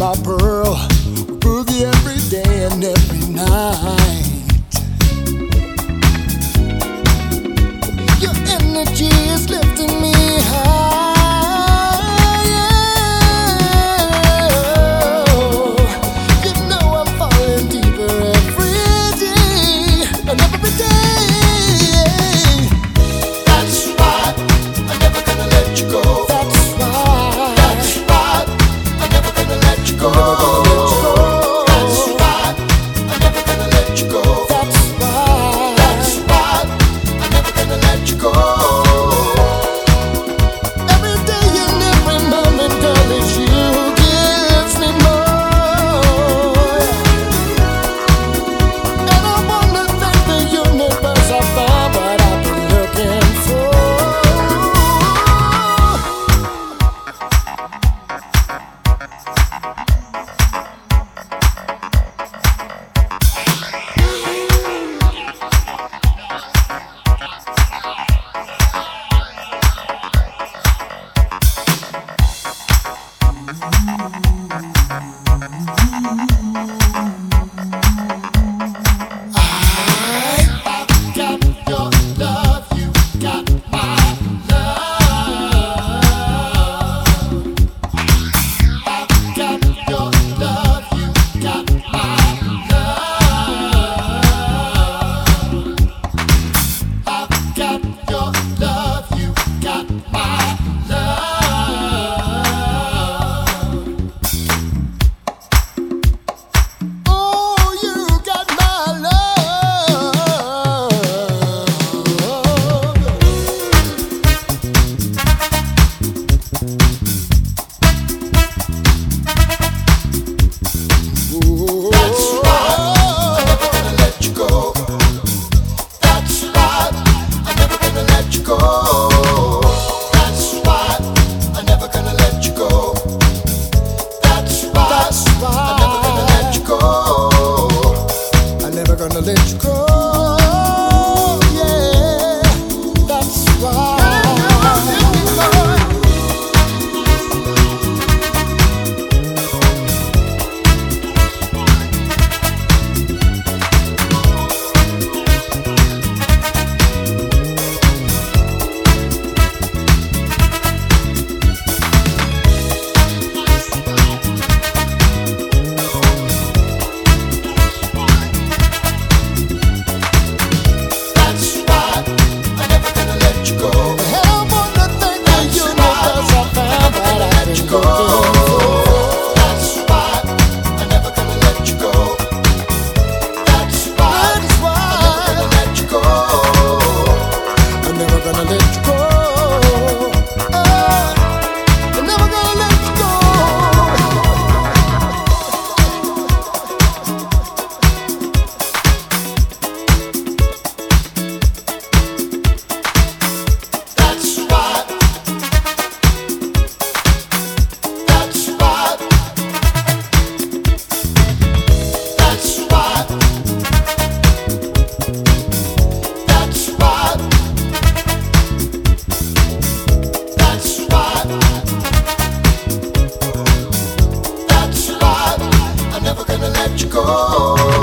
my pearl. Let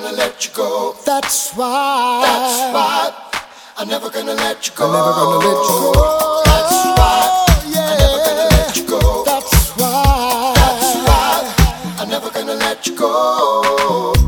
gonna let you go. That's why. That's why. I'm never gonna let you go. I'm never gonna let you go. That's why. I'm never gonna let you go. That's why. That's why. I'm never gonna let you go.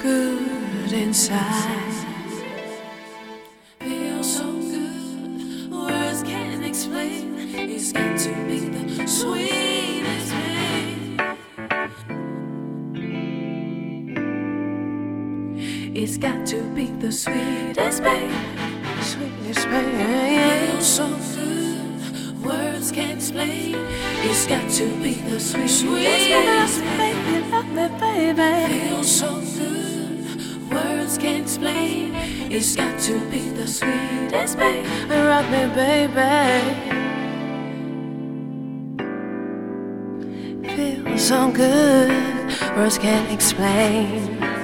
good inside. sweetest babe. Rock me, baby. Feels so good, words can't explain.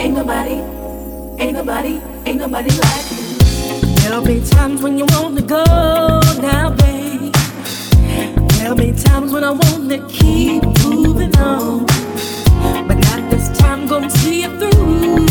Ain't nobody, ain't nobody, ain't nobody like you. There'll be times when you want to go now, babe. There'll be times when I want to keep moving on. But not this time, gonna see it through.